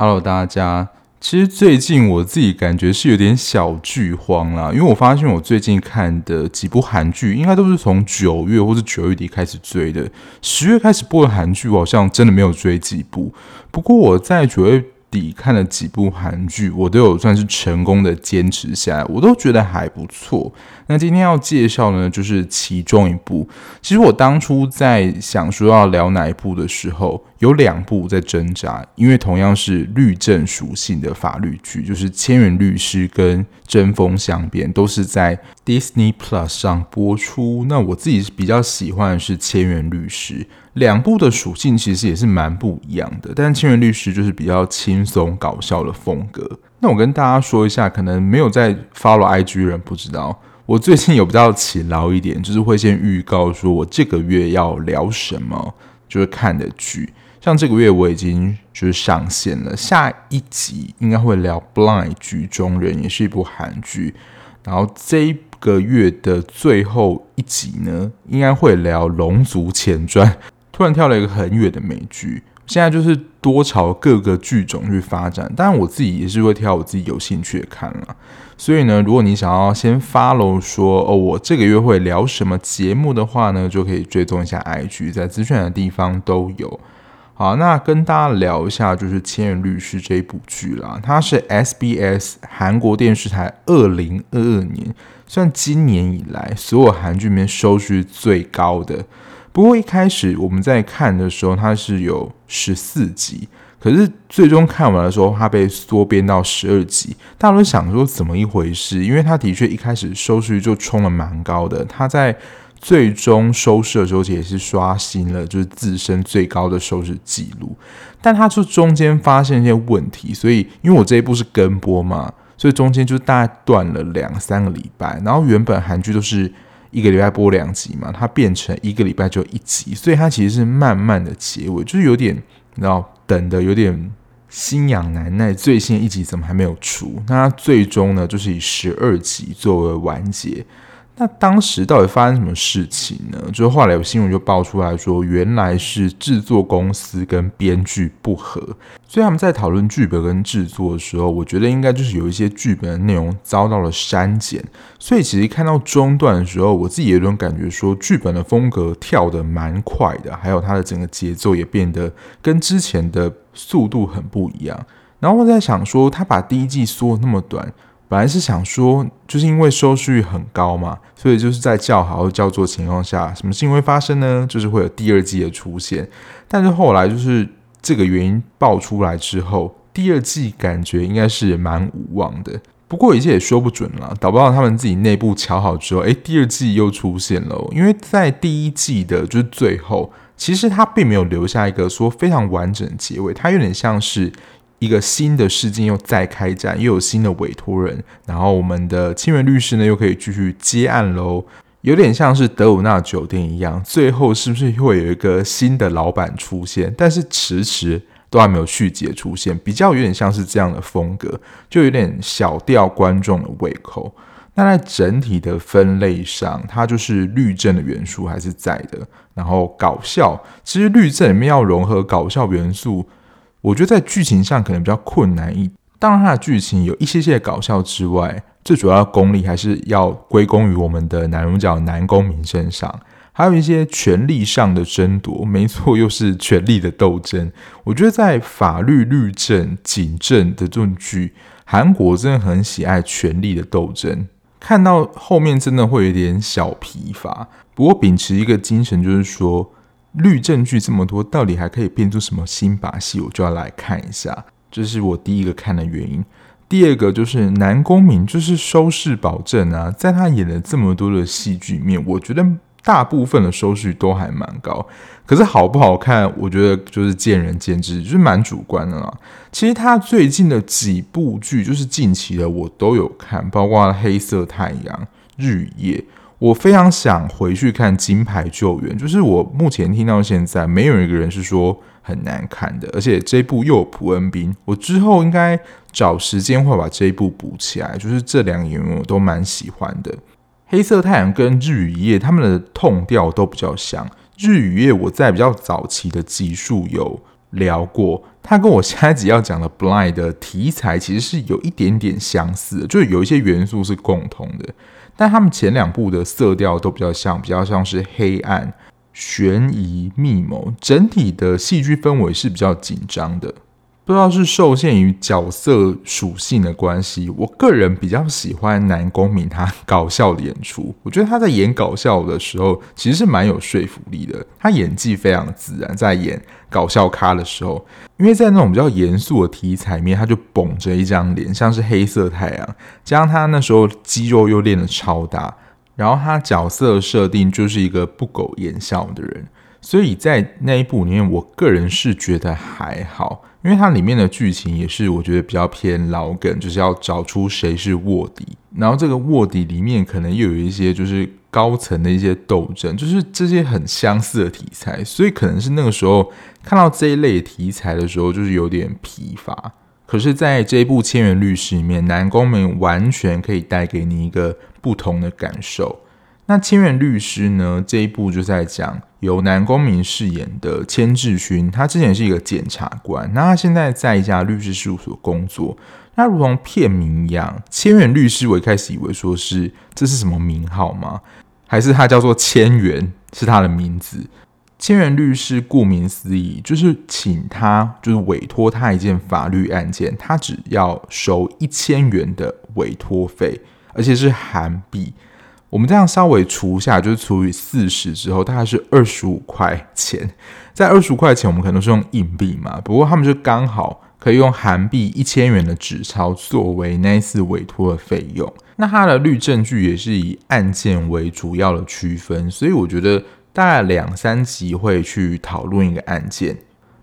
Hello，大家。其实最近我自己感觉是有点小剧荒啦，因为我发现我最近看的几部韩剧，应该都是从九月或者九月底开始追的。十月开始播的韩剧，我好像真的没有追几部。不过我在九月底看了几部韩剧，我都有算是成功的坚持下来，我都觉得还不错。那今天要介绍呢，就是其中一部。其实我当初在想说要聊哪一部的时候，有两部在挣扎，因为同样是律政属性的法律剧，就是《千元律师》跟《针锋相边》，都是在 Disney Plus 上播出。那我自己比较喜欢的是《千元律师》。两部的属性其实也是蛮不一样的，但《千元律师》就是比较轻松搞笑的风格。那我跟大家说一下，可能没有在 follow IG 人不知道，我最近有比较勤劳一点，就是会先预告说我这个月要聊什么，就是看的剧。像这个月我已经就是上线了，下一集应该会聊《Blind 局中人》，也是一部韩剧。然后这个月的最后一集呢，应该会聊《龙族前传》。突然跳了一个很远的美剧，现在就是多朝各个剧种去发展。当然，我自己也是会挑我自己有兴趣的看了。所以呢，如果你想要先 follow 说哦，我这个月会聊什么节目的话呢，就可以追踪一下 IG，在资讯的地方都有。好，那跟大家聊一下就是《千元律师》这一部剧啦，它是 SBS 韩国电视台二零二二年算今年以来所有韩剧里面收视最高的。不过一开始我们在看的时候，它是有十四集，可是最终看完的时候，它被缩编到十二集。大家都想说怎么一回事？因为它的确一开始收视率就冲了蛮高的，它在最终收视的时候也是刷新了就是自身最高的收视记录。但它就中间发现一些问题，所以因为我这一部是跟播嘛，所以中间就大概断了两三个礼拜。然后原本韩剧都是。一个礼拜播两集嘛，它变成一个礼拜就一集，所以它其实是慢慢的结尾，就是有点你知道等的有点心痒难耐，最新一集怎么还没有出？那它最终呢，就是以十二集作为完结。那当时到底发生什么事情呢？就是后来有新闻就爆出来说，原来是制作公司跟编剧不合，所以他们在讨论剧本跟制作的时候，我觉得应该就是有一些剧本的内容遭到了删减。所以其实看到中段的时候，我自己有种感觉说，剧本的风格跳得蛮快的，还有它的整个节奏也变得跟之前的速度很不一样。然后我在想说，他把第一季缩那么短。本来是想说，就是因为收视率很高嘛，所以就是在叫好叫座情况下，什么事情会发生呢？就是会有第二季的出现。但是后来就是这个原因爆出来之后，第二季感觉应该是蛮无望的。不过一切也说不准了，搞不好他们自己内部瞧好之后，诶，第二季又出现了。因为在第一季的就是最后，其实他并没有留下一个说非常完整的结尾，它有点像是。一个新的事件又再开展，又有新的委托人，然后我们的清源律师呢又可以继续接案喽，有点像是德鲁纳酒店一样，最后是不是会有一个新的老板出现？但是迟迟都还没有续集出现，比较有点像是这样的风格，就有点小吊观众的胃口。那在整体的分类上，它就是律政的元素还是在的，然后搞笑，其实律政里面要融合搞笑元素。我觉得在剧情上可能比较困难一，当然它的剧情有一些些搞笑之外，最主要功力还是要归功于我们的男主角南宫珉身上，还有一些权力上的争夺，没错，又是权力的斗争。我觉得在法律、律政、警政的这种剧，韩国真的很喜爱权力的斗争，看到后面真的会有点小疲乏。不过秉持一个精神，就是说。律政剧这么多，到底还可以变出什么新把戏？我就要来看一下，这是我第一个看的原因。第二个就是南宫珉，就是收视保证啊，在他演了这么多的戏剧里面，我觉得大部分的收视都还蛮高。可是好不好看，我觉得就是见仁见智，就是蛮主观的啦。其实他最近的几部剧，就是近期的我都有看，包括《黑色太阳》、《日与夜》。我非常想回去看《金牌救援》，就是我目前听到现在没有一个人是说很难看的，而且这一部又有朴恩斌，我之后应该找时间会把这一部补起来。就是这两个演员我都蛮喜欢的，《黑色太阳》跟《日与夜》他们的痛调都比较像，《日与夜》我在比较早期的集数有聊过，他跟我下一集要讲的《Blind》的题材其实是有一点点相似的，就是有一些元素是共同的，但他们前两部的色调都比较像，比较像是黑暗、悬疑、密谋，整体的戏剧氛围是比较紧张的。不知道是受限于角色属性的关系，我个人比较喜欢南宫珉他搞笑的演出。我觉得他在演搞笑的时候，其实是蛮有说服力的。他演技非常自然，在演搞笑咖的时候，因为在那种比较严肃的题材面，他就绷着一张脸，像是黑色太阳，加上他那时候肌肉又练得超大，然后他角色设定就是一个不苟言笑的人，所以在那一部里面，我个人是觉得还好。因为它里面的剧情也是我觉得比较偏老梗，就是要找出谁是卧底，然后这个卧底里面可能又有一些就是高层的一些斗争，就是这些很相似的题材，所以可能是那个时候看到这一类题材的时候，就是有点疲乏。可是，在这一部《千元律师》里面，南宫珉完全可以带给你一个不同的感受。那《千元律师》呢？这一部就在讲由南宫珉饰演的千智勋，他之前是一个检察官，那他现在在一家律师事务所工作。那如同片名一样，《千元律师》，我一开始以为说是这是什么名号吗？还是他叫做千元是他的名字？千元律师顾名思义，就是请他，就是委托他一件法律案件，他只要收一千元的委托费，而且是韩币。我们这样稍微除下，就是除以四十之后，大概是二十五块钱。在二十五块钱，我们可能是用硬币嘛，不过他们就刚好可以用韩币一千元的纸钞作为那一次委托的费用。那它的律证据也是以案件为主要的区分，所以我觉得大概两三集会去讨论一个案件。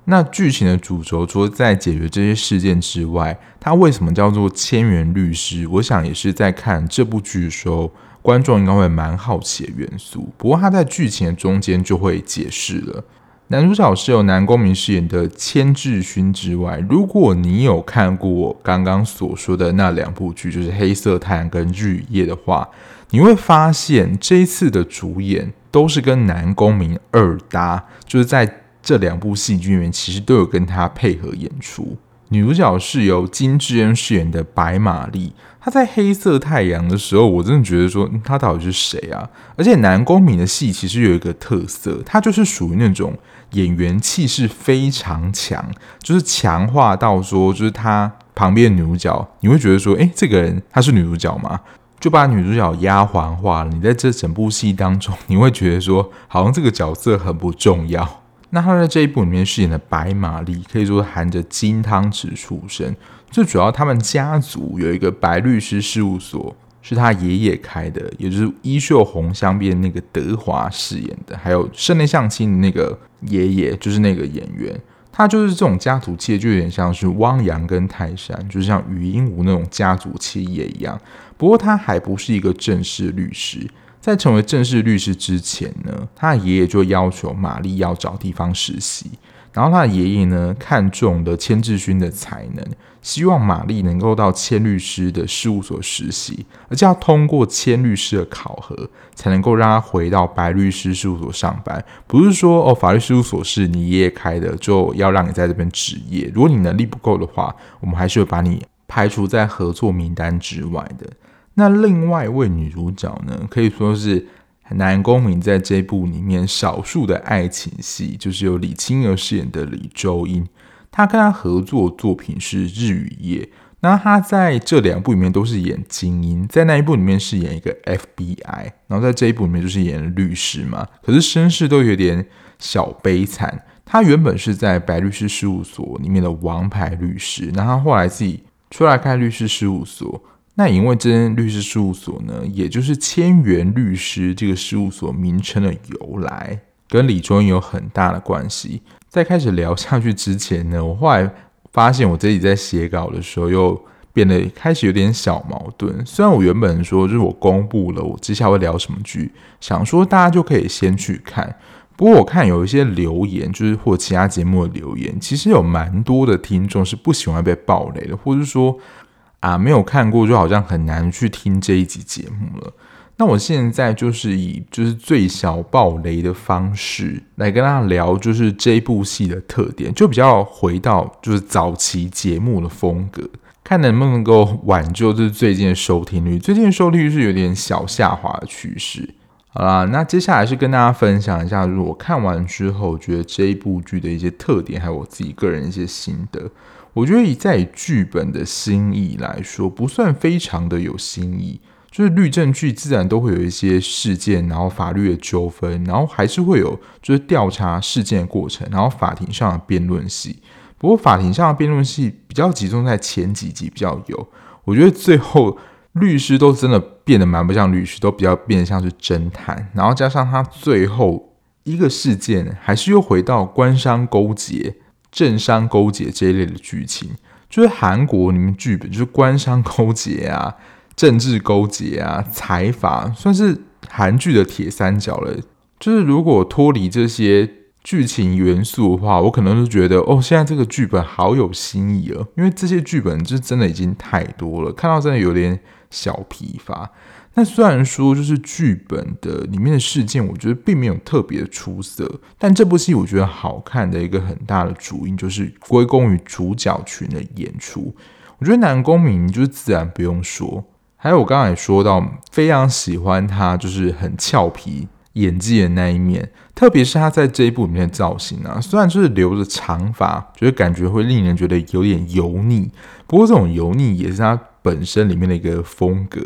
那剧情的主轴除了在解决这些事件之外，它为什么叫做千元律师？我想也是在看这部剧的时候。观众应该会蛮好奇的元素，不过他在剧情的中间就会解释了。男主角是由南宫珉饰演的千智勋之外，如果你有看过我刚刚所说的那两部剧，就是《黑色太阳》跟《日与夜》的话，你会发现这一次的主演都是跟南宫珉二搭，就是在这两部戏剧里面，其实都有跟他配合演出。女主角是由金智恩饰演的白玛丽。他在《黑色太阳》的时候，我真的觉得说他到底是谁啊？而且南宫珉的戏其实有一个特色，他就是属于那种演员气势非常强，就是强化到说，就是他旁边的女主角，你会觉得说，诶，这个人她是女主角吗？就把女主角丫鬟化了。你在这整部戏当中，你会觉得说，好像这个角色很不重要。那他在这一部里面饰演的白玛丽，可以说含着金汤匙出生。最主要，他们家族有一个白律师事务所，是他爷爷开的，也就是《衣袖红镶边》那个德华饰演的，还有《室内相亲》的那个爷爷，就是那个演员。他就是这种家族企业，就有点像是汪洋跟泰山，就是像余英禑那种家族企业一样。不过，他还不是一个正式律师。在成为正式律师之前呢，他爷爷就要求玛丽要找地方实习。然后他的爷爷呢，看中了千智勋的才能，希望玛丽能够到千律师的事务所实习，而且要通过千律师的考核，才能够让他回到白律师事务所上班。不是说哦，法律事务所是你爷爷开的，就要让你在这边执业。如果你能力不够的话，我们还是会把你排除在合作名单之外的。那另外一位女主角呢，可以说是南宫珉在这部里面少数的爱情戏，就是由李清儿饰演的李周英。她跟他合作作品是《日与夜》，那她在这两部里面都是演精英，在那一部里面是演一个 FBI，然后在这一部里面就是演律师嘛。可是身世都有点小悲惨。她原本是在白律师事务所里面的王牌律师，然后后来自己出来开律师事务所。那因为这间律师事务所呢，也就是千元律师这个事务所名称的由来，跟李周英有很大的关系。在开始聊下去之前呢，我后来发现我自己在写稿的时候又变得开始有点小矛盾。虽然我原本说就是我公布了我接下来会聊什么剧，想说大家就可以先去看。不过我看有一些留言，就是或其他节目的留言，其实有蛮多的听众是不喜欢被爆雷的，或者说。啊，没有看过就好像很难去听这一集节目了。那我现在就是以就是最小爆雷的方式来跟大家聊，就是这部戏的特点，就比较回到就是早期节目的风格，看能不能够挽救就是最近的收听率。最近收听率是有点小下滑的趋势。好啦，那接下来是跟大家分享一下，就是我看完之后觉得这一部剧的一些特点，还有我自己个人一些心得。我觉得以在剧本的新意来说，不算非常的有新意。就是律政剧自然都会有一些事件，然后法律的纠纷，然后还是会有就是调查事件的过程，然后法庭上的辩论戏。不过法庭上的辩论戏比较集中在前几集比较有，我觉得最后律师都真的变得蛮不像律师，都比较变得像是侦探。然后加上他最后一个事件，还是又回到官商勾结、政商勾结这一类的剧情，就是韩国里面剧本就是官商勾结啊。政治勾结啊，财阀算是韩剧的铁三角了。就是如果脱离这些剧情元素的话，我可能就觉得哦，现在这个剧本好有新意了。因为这些剧本就真的已经太多了，看到真的有点小疲乏。那虽然说就是剧本的里面的事件，我觉得并没有特别的出色，但这部戏我觉得好看的一个很大的主因就是归功于主角群的演出。我觉得南宫珉就是自然不用说。还有我刚才说到，非常喜欢他，就是很俏皮演技的那一面，特别是他在这一部里面的造型啊，虽然就是留着长发，觉得感觉会令人觉得有点油腻，不过这种油腻也是他本身里面的一个风格。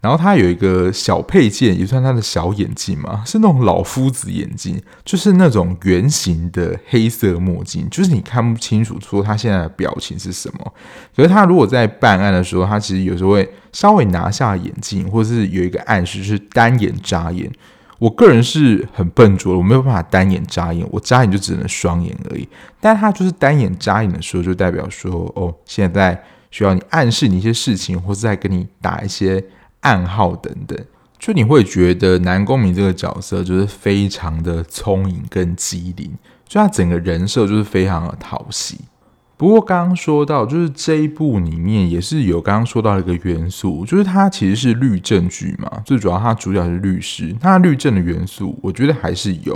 然后他有一个小配件，也算他的小眼镜嘛，是那种老夫子眼镜，就是那种圆形的黑色墨镜，就是你看不清楚说他现在的表情是什么。可是他如果在办案的时候，他其实有时候会稍微拿下眼镜，或者是有一个暗示，就是单眼眨眼。我个人是很笨拙的，我没有办法单眼眨眼，我眨眼就只能双眼而已。但他就是单眼眨眼的时候，就代表说哦，现在需要你暗示你一些事情，或是在跟你打一些。暗号等等，就你会觉得南宫珉这个角色就是非常的聪颖跟机灵，就他整个人设就是非常的讨喜。不过刚刚说到，就是这一部里面也是有刚刚说到一个元素，就是它其实是律政剧嘛，最主要它主角是律师，那律政的元素我觉得还是有。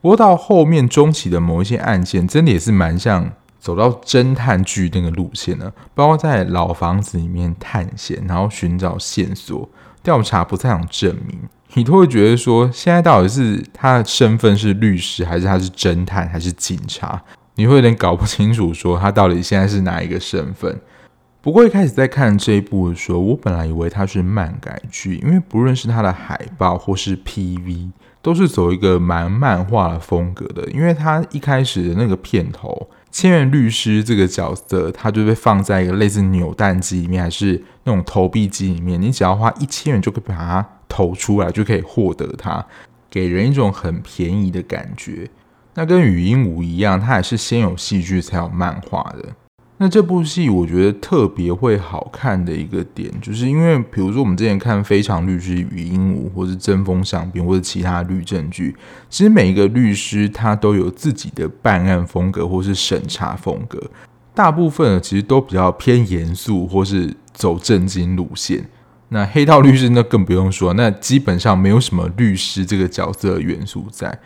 不过到后面中期的某一些案件，真的也是蛮像。走到侦探剧那个路线呢，包括在老房子里面探险，然后寻找线索、调查不在场证明，你都会觉得说，现在到底是他的身份是律师，还是他是侦探，还是警察？你会有点搞不清楚，说他到底现在是哪一个身份。不过一开始在看这一部的时候，我本来以为它是漫改剧，因为不论是它的海报或是 PV，都是走一个蛮漫画的风格的，因为它一开始的那个片头。千元律师这个角色，他就被放在一个类似扭蛋机里面，还是那种投币机里面。你只要花一千元就可以把它投出来，就可以获得它，给人一种很便宜的感觉。那跟禹英禑一样，它也是先有戏剧才有漫画的。那这部戏我觉得特别会好看的一个点，就是因为比如说我们之前看《非常律师禹英禑》，或是《针锋相对》，或者其他律政剧，其实每一个律师他都有自己的办案风格，或是审查风格。大部分其实都比较偏严肃，或是走正经路线。那黑道律师那更不用说，那基本上没有什么律师这个角色元素在。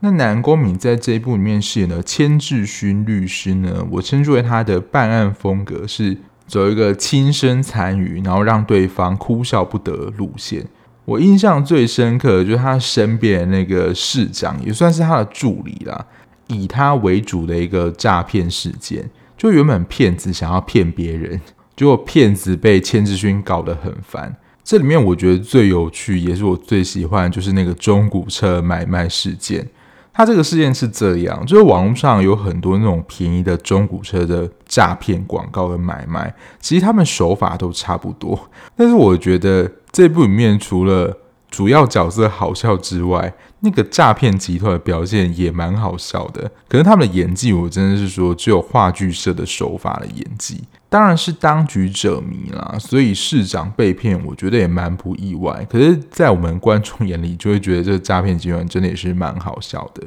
那南宫珉在这一部里面饰演的千智勋律师呢，我称之为他的办案风格是走一个亲身参与，然后让对方哭笑不得路线。我印象最深刻的就是他身边的那个市长，也算是他的助理啦，以他为主的一个诈骗事件。就原本骗子想要骗别人，结果骗子被千智勋搞得很烦。这里面我觉得最有趣，也是我最喜欢，就是那个中古车买卖事件。他这个事件是这样，就是网络上有很多那种便宜的中古车的诈骗广告跟买卖，其实他们手法都差不多。但是我觉得这部里面除了主要角色好笑之外，那个诈骗集团的表现也蛮好笑的。可是他们的演技，我真的是说只有话剧社的手法的演技。当然是当局者迷啦，所以市长被骗，我觉得也蛮不意外。可是，在我们观众眼里，就会觉得这个诈骗集团真的也是蛮好笑的。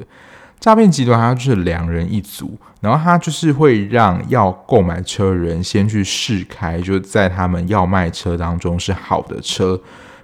诈骗集团它就是两人一组，然后他就是会让要购买车的人先去试开，就在他们要卖车当中是好的车，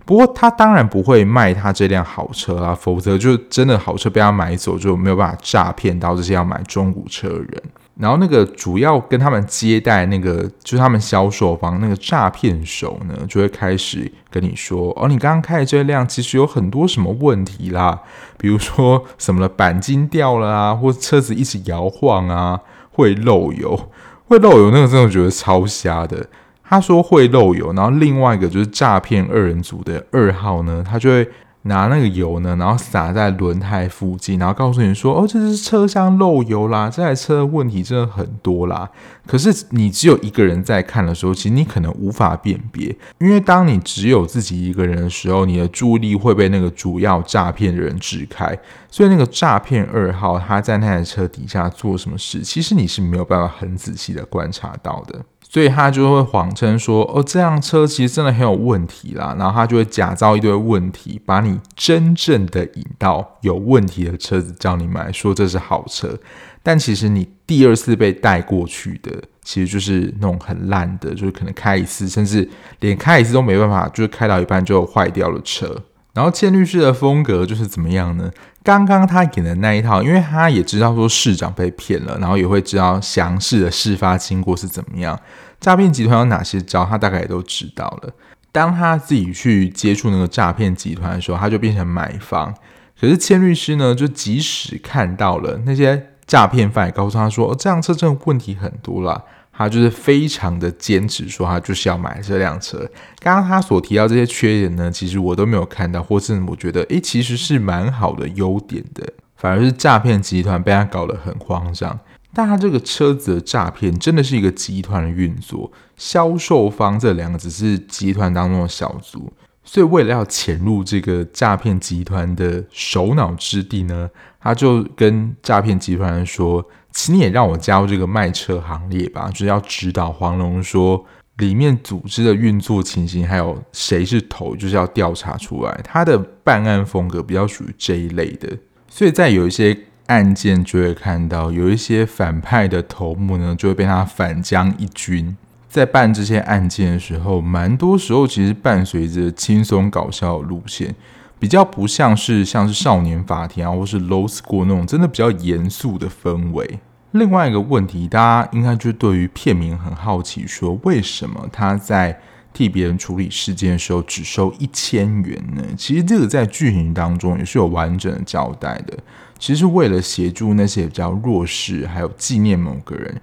不过他当然不会卖他这辆好车啊，否则就真的好车被他买走，就没有办法诈骗到这些要买中古车的人。然后那个主要跟他们接待那个，就是他们销售方那个诈骗手呢，就会开始跟你说：“哦，你刚刚开的这辆其实有很多什么问题啦，比如说什么的钣金掉了啊，或车子一直摇晃啊，会漏油，会漏油。”那个真的觉得超瞎的。他说会漏油，然后另外一个就是诈骗二人组的二号呢，他就会。拿那个油呢，然后撒在轮胎附近，然后告诉你说：“哦，这是车厢漏油啦，这台车的问题真的很多啦。”可是你只有一个人在看的时候，其实你可能无法辨别，因为当你只有自己一个人的时候，你的注意力会被那个主要诈骗的人支开，所以那个诈骗二号他在那台车底下做什么事，其实你是没有办法很仔细的观察到的。所以他就会谎称说：“哦，这辆车其实真的很有问题啦。”然后他就会假造一堆问题，把你真正的引到有问题的车子叫你买，说这是好车。但其实你第二次被带过去的，其实就是那种很烂的，就是可能开一次，甚至连开一次都没办法，就是开到一半就坏掉了车。然后千律师的风格就是怎么样呢？刚刚他演的那一套，因为他也知道说市长被骗了，然后也会知道详细的事发经过是怎么样，诈骗集团有哪些招，他大概也都知道了。当他自己去接触那个诈骗集团的时候，他就变成买方。可是千律师呢，就即使看到了那些诈骗犯，也告诉他说，哦，这辆车真的问题很多啦。他就是非常的坚持说，他就是要买这辆车。刚刚他所提到这些缺点呢，其实我都没有看到，或是我觉得，诶，其实是蛮好的优点的。反而是诈骗集团被他搞得很慌张。但他这个车子的诈骗真的是一个集团的运作，销售方这两个只是集团当中的小卒。所以为了要潜入这个诈骗集团的首脑之地呢，他就跟诈骗集团说。请你也让我加入这个卖车行列吧，就是要指导黄龙说里面组织的运作情形，还有谁是头，就是要调查出来。他的办案风格比较属于这一类的，所以在有一些案件就会看到有一些反派的头目呢，就会被他反将一军。在办这些案件的时候，蛮多时候其实伴随着轻松搞笑的路线。比较不像是像是少年法庭啊，或是 Law School 那种真的比较严肃的氛围。另外一个问题，大家应该就对于片名很好奇，说为什么他在替别人处理事件的时候只收一千元呢？其实这个在剧情当中也是有完整的交代的。其实为了协助那些比较弱势，还有纪念某个人，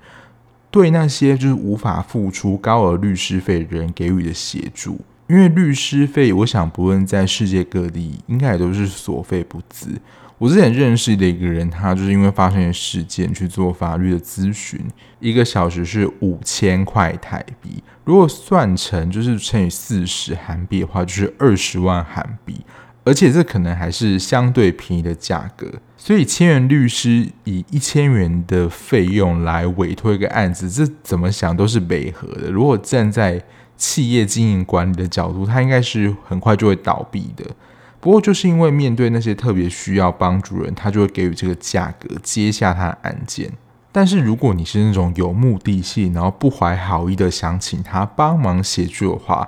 对那些就是无法付出高额律师费的人给予的协助。因为律师费，我想不论在世界各地，应该也都是所费不貲。我之前认识的一个人，他就是因为发生事件去做法律的咨询，一个小时是五千块台币，如果算成就是乘以四十韩币的话，就是二十万韩币，而且这可能还是相对便宜的价格。所以千元律师以一千元的费用来委托一个案子，这怎么想都是违和的。如果站在企业经营管理的角度，他应该是很快就会倒闭的。不过，就是因为面对那些特别需要帮助人，他就会给予这个价格接下他的案件。但是，如果你是那种有目的性，然后不怀好意的想请他帮忙协助的话，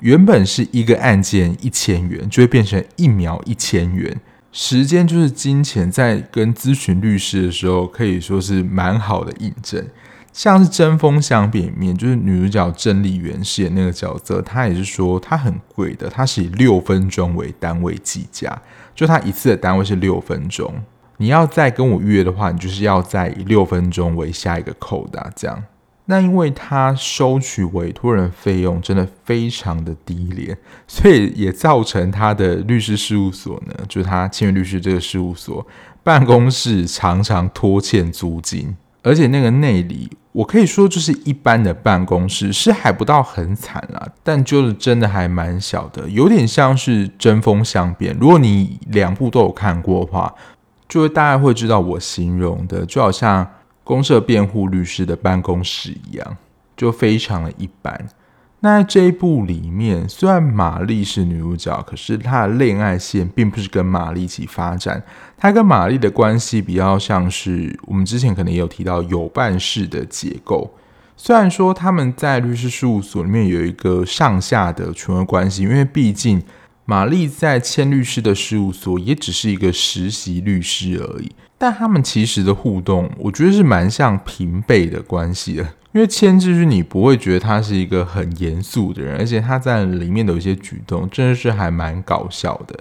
原本是一个案件一千元，就会变成一秒一千元。时间就是金钱，在跟咨询律师的时候，可以说是蛮好的印证。像是针锋相对里面，就是女主角郑丽媛饰演那个角色，她也是说她很贵的，她是以六分钟为单位计价，就她一次的单位是六分钟，你要再跟我预约的话，你就是要再以六分钟为下一个扣的这样。那因为她收取委托人费用真的非常的低廉，所以也造成她的律师事务所呢，就是她签约律师这个事务所办公室常常拖欠租金。而且那个内里，我可以说就是一般的办公室，是还不到很惨啦，但就是真的还蛮小的，有点像是针锋相对。如果你两部都有看过的话，就会大家会知道我形容的，就好像公社辩护律师的办公室一样，就非常的一般。那在这一部里面，虽然玛丽是女主角，可是她的恋爱线并不是跟玛丽一起发展。她跟玛丽的关系比较像是我们之前可能也有提到有伴式的结构。虽然说他们在律师事务所里面有一个上下的权威关系，因为毕竟玛丽在千律师的事务所也只是一个实习律师而已。但他们其实的互动，我觉得是蛮像平辈的关系的。因为千智是，你不会觉得他是一个很严肃的人，而且他在里面的有一些举动，真的是还蛮搞笑的。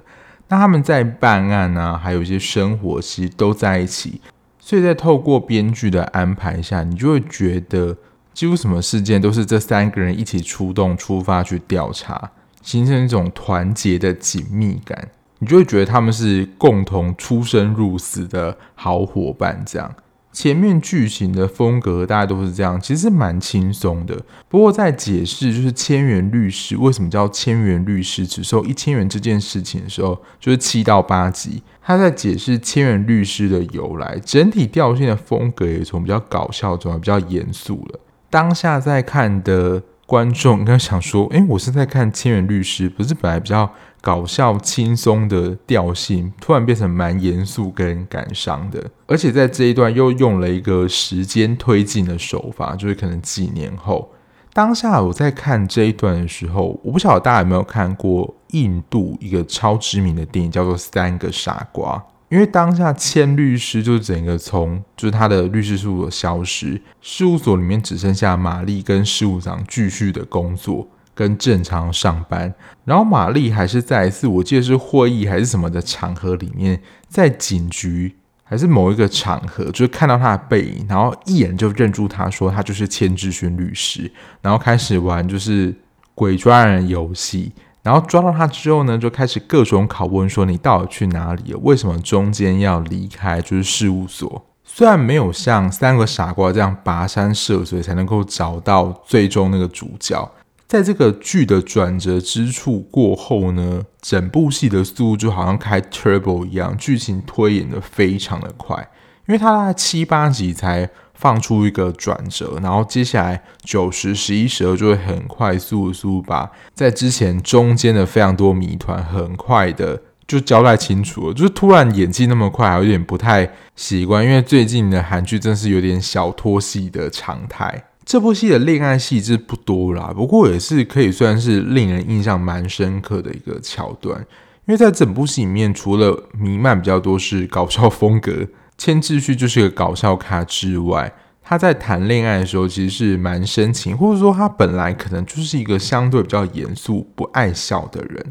那他们在办案啊，还有一些生活，其实都在一起。所以在透过编剧的安排下，你就会觉得几乎什么事件都是这三个人一起出动、出发去调查，形成一种团结的紧密感。你就会觉得他们是共同出生入死的好伙伴，这样。前面剧情的风格大概都是这样，其实蛮轻松的。不过在解释就是千元律师为什么叫千元律师只收一千元这件事情的时候，就是七到八集，他在解释千元律师的由来，整体调性的风格也从比较搞笑转为比较严肃了。当下在看的观众应该想说：“诶，我是在看千元律师，不是本来比较。”搞笑轻松的调性，突然变成蛮严肃跟感伤的，而且在这一段又用了一个时间推进的手法，就是可能几年后，当下我在看这一段的时候，我不晓得大家有没有看过印度一个超知名的电影，叫做《三个傻瓜》。因为当下千律师就整个从就是他的律师事务所消失，事务所里面只剩下玛丽跟事务长继续的工作。跟正常上班，然后玛丽还是在一次，我记得是会议还是什么的场合里面，在警局还是某一个场合，就是看到他的背影，然后一眼就认出他，说他就是千智勋律师，然后开始玩就是鬼抓人游戏，然后抓到他之后呢，就开始各种拷问，说你到底去哪里了？为什么中间要离开？就是事务所，虽然没有像三个傻瓜这样跋山涉水才能够找到最终那个主角。在这个剧的转折之处过后呢，整部戏的速度就好像开 turbo 一样，剧情推演的非常的快，因为它大概七八集才放出一个转折，然后接下来九十、十一、十二就会很快速速把在之前中间的非常多谜团很快的就交代清楚了，就是突然演技那么快，还有点不太习惯，因为最近的韩剧真是有点小拖戏的常态。这部戏的恋爱戏是不多啦，不过也是可以算是令人印象蛮深刻的一个桥段。因为在整部戏里面，除了弥漫比较多是搞笑风格，千智勋就是个搞笑咖之外，他在谈恋爱的时候其实是蛮深情，或者说他本来可能就是一个相对比较严肃、不爱笑的人，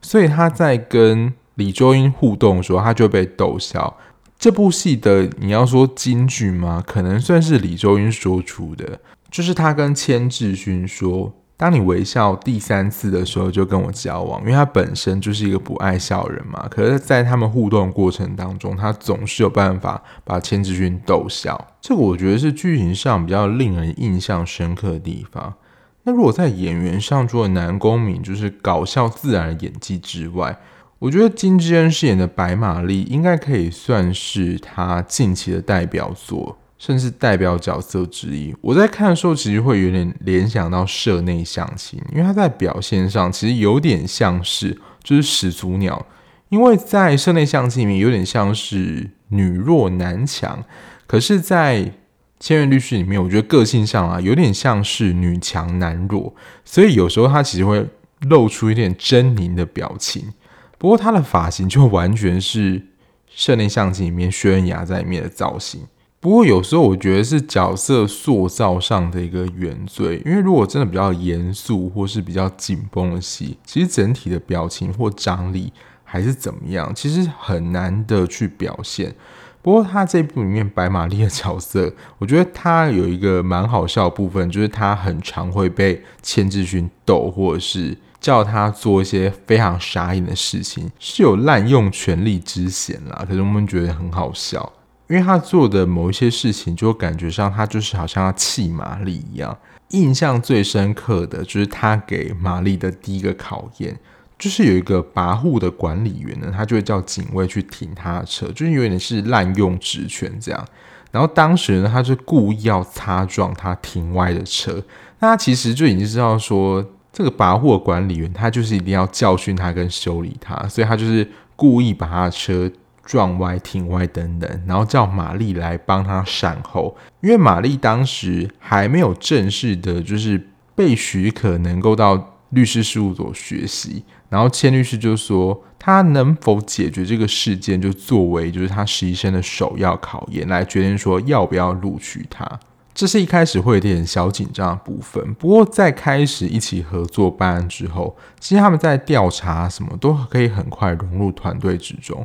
所以他在跟李周英互动的时候，他就被逗笑。这部戏的你要说金句吗？可能算是李周英说出的。就是他跟千智勋说：“当你微笑第三次的时候，就跟我交往。”因为他本身就是一个不爱笑的人嘛。可是，在他们互动过程当中，他总是有办法把千智勋逗笑。这个我觉得是剧情上比较令人印象深刻的地方。那如果在演员上，除了南宫珉就是搞笑自然演技之外，我觉得金智恩饰演的白玛丽应该可以算是他近期的代表作。甚至代表角色之一。我在看的时候，其实会有点联想到社内相亲，因为他在表现上其实有点像是就是始祖鸟，因为在社内相亲里面有点像是女弱男强，可是，在千元律师里面，我觉得个性上啊有点像是女强男弱，所以有时候他其实会露出一点狰狞的表情。不过他的发型就完全是室内相机里面薛恩雅在里面的造型。不过有时候我觉得是角色塑造上的一个原罪，因为如果真的比较严肃或是比较紧绷的戏，其实整体的表情或张力还是怎么样，其实很难的去表现。不过他这部里面白玛丽的角色，我觉得他有一个蛮好笑的部分，就是他很常会被千智勋逗，或者是叫他做一些非常傻眼的事情，是有滥用权力之嫌啦。可是我们觉得很好笑。因为他做的某一些事情，就感觉上他就是好像要气玛丽一样。印象最深刻的就是他给玛丽的第一个考验，就是有一个跋扈的管理员呢，他就会叫警卫去停他的车，就是有点是滥用职权这样。然后当时呢，他就故意要擦撞他停歪的车，那他其实就已经知道说，这个跋扈管理员他就是一定要教训他跟修理他，所以他就是故意把他的车。撞歪、停歪等等，然后叫玛丽来帮他善后，因为玛丽当时还没有正式的，就是被许可能够到律师事务所学习，然后千律师就说，他能否解决这个事件，就作为就是他实习生的首要考验，来决定说要不要录取他。这是一开始会有点小紧张的部分，不过在开始一起合作办案之后，其实他们在调查什么都可以很快融入团队之中，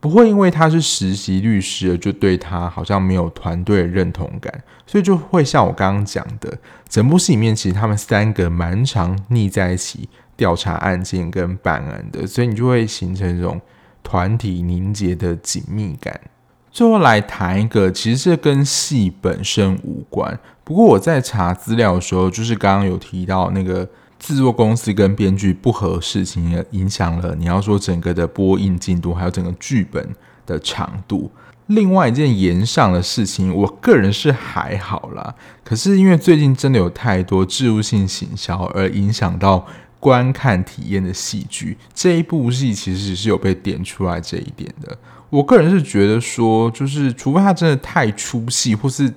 不会因为他是实习律师而就对他好像没有团队认同感，所以就会像我刚刚讲的，整部戏里面其实他们三个蛮常腻在一起调查案件跟办案的，所以你就会形成这种团体凝结的紧密感。最后来谈一个，其实这跟戏本身无关。不过我在查资料的时候，就是刚刚有提到那个制作公司跟编剧不合事情，影响了你要说整个的播映进度，还有整个剧本的长度。另外一件延上的事情，我个人是还好啦。可是因为最近真的有太多置入性行销而影响到观看体验的戏剧，这一部戏其实是有被点出来这一点的。我个人是觉得说，就是除非他真的太出戏，或是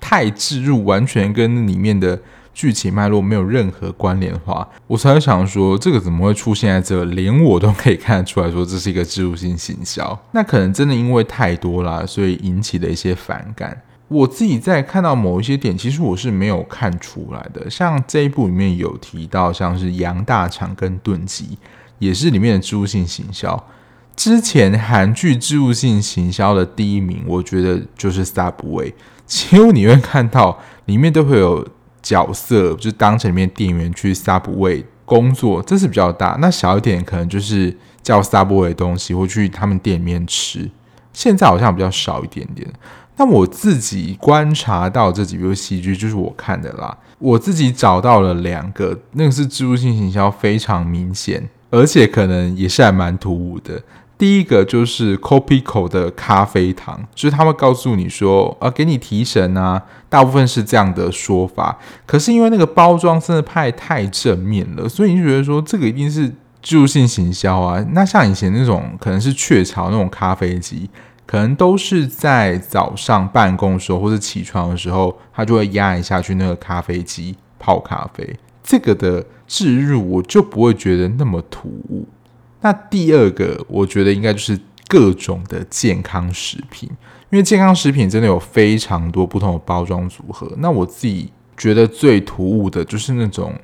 太置入，完全跟里面的剧情脉络没有任何关联的话，我才会想说，这个怎么会出现在这？连我都可以看得出来说，这是一个置入性行销。那可能真的因为太多啦，所以引起了一些反感。我自己在看到某一些点，其实我是没有看出来的。像这一部里面有提到，像是杨大强跟盾吉，也是里面的置入性行销。之前韩剧置入性行销的第一名，我觉得就是 Subway。几乎你会看到里面都会有角色，就当成里面店员去 Subway 工作，这是比较大。那小一点可能就是叫 Subway 的东西，或去他们店里面吃。现在好像比较少一点点。那我自己观察到这几部戏剧，就是我看的啦。我自己找到了两个，那个是置入性行销非常明显，而且可能也是还蛮突兀的。第一个就是 Kopiko 的咖啡糖，就是他会告诉你说，啊，给你提神啊，大部分是这样的说法。可是因为那个包装真的拍太正面了，所以你就觉得说这个一定是置入性行销啊。那像以前那种可能是雀巢那种咖啡机，可能都是在早上办公的时候或者起床的时候，他就会压一下去那个咖啡机泡咖啡。这个的置入我就不会觉得那么突兀。那第二个，我觉得应该就是各种的健康食品，因为健康食品真的有非常多不同的包装组合。那我自己觉得最突兀的就是那种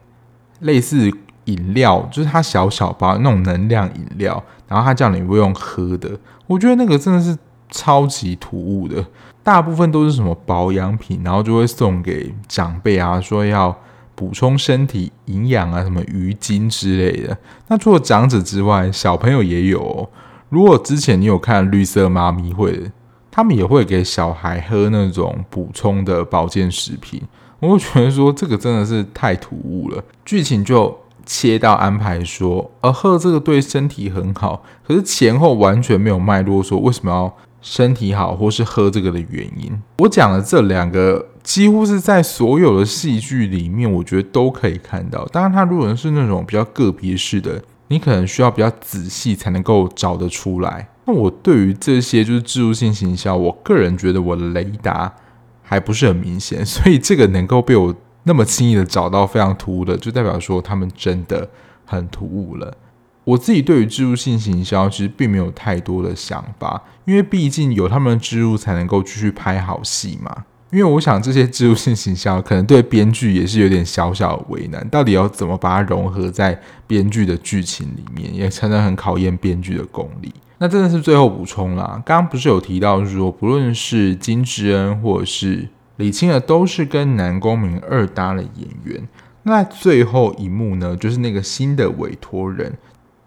类似饮料，就是它小小包那种能量饮料，然后它叫你不用喝的，我觉得那个真的是超级突兀的。大部分都是什么保养品，然后就会送给长辈啊，说要。补充身体营养啊，什么鱼精之类的。那除了长者之外，小朋友也有哦。如果之前你有看绿色妈咪会，他们也会给小孩喝那种补充的保健食品。我会觉得说这个真的是太突兀了。剧情就切到安排说，呃，喝这个对身体很好，可是前后完全没有脉络说为什么要身体好，或是喝这个的原因。我讲的这两个。几乎是在所有的戏剧里面，我觉得都可以看到。当然，它如果是那种比较个别式的，你可能需要比较仔细才能够找得出来。那我对于这些就是置入性行销，我个人觉得我的雷达还不是很明显，所以这个能够被我那么轻易的找到非常突兀的，就代表说他们真的很突兀了。我自己对于植入性行销其实并没有太多的想法，因为毕竟有他们的植入才能够继续拍好戏嘛。因为我想这些植入性行销可能对编剧也是有点小小的为难，到底要怎么把它融合在编剧的剧情里面，也真的很考验编剧的功力。那真的是最后补充啦，刚刚不是有提到说，不论是金智恩或者是李清儿，都是跟南宫珉二搭的演员。那最后一幕呢，就是那个新的委托人，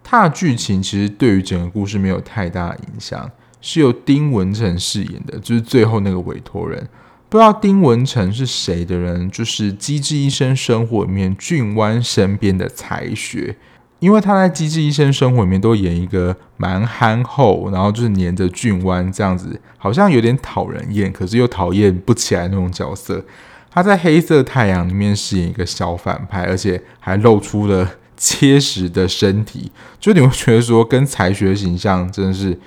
他的剧情其实对于整个故事没有太大的影响，是由丁文成饰演的，就是最后那个委托人。不知道丁文成是谁的人，就是《机智医生生活》里面俊湾身边的才学，因为他在《机智医生生活》里面都演一个蛮憨厚，然后就是黏着俊湾这样子，好像有点讨人厌，可是又讨厌不起来那种角色。他在《黑色太阳》里面饰演一个小反派，而且还露出了结实的身体，就你会觉得说跟才学形象真的是。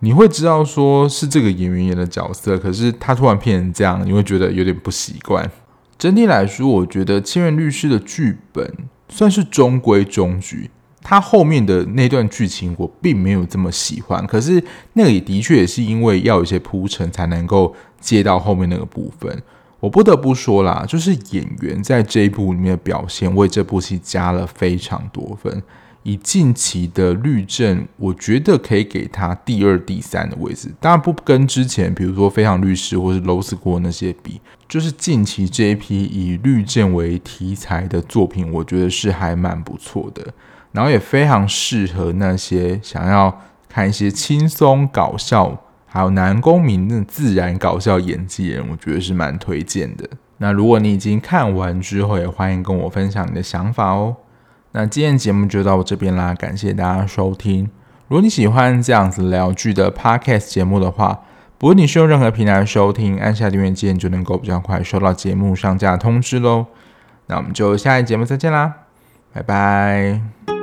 你会知道说是这个演员演的角色，可是他突然变成这样，你会觉得有点不习惯。整体来说，我觉得《千元律师》的剧本算是中规中矩，他后面的那段剧情我并没有这么喜欢。可是那个也的确也是因为要有一些铺陈才能够接到后面那个部分。我不得不说啦，就是演员在这一部里面的表现，为这部戏加了非常多分。以近期的律政，我觉得可以给他第二、第三的位置。当然不跟之前，比如说《非常律师》或是《Law School》那些比，就是近期这一批以律政为题材的作品，我觉得是还蛮不错的。然后也非常适合那些想要看一些轻松搞笑，还有男公民那自然搞笑演技人，我觉得是蛮推荐的。那如果你已经看完之后，也欢迎跟我分享你的想法哦。那今天节目就到我这边啦，感谢大家收听。如果你喜欢这样子聊剧的 podcast 节目的话，不论你是用任何平台收听，按下订阅键就能够比较快收到节目上架通知喽。那我们就下一节目再见啦，拜拜。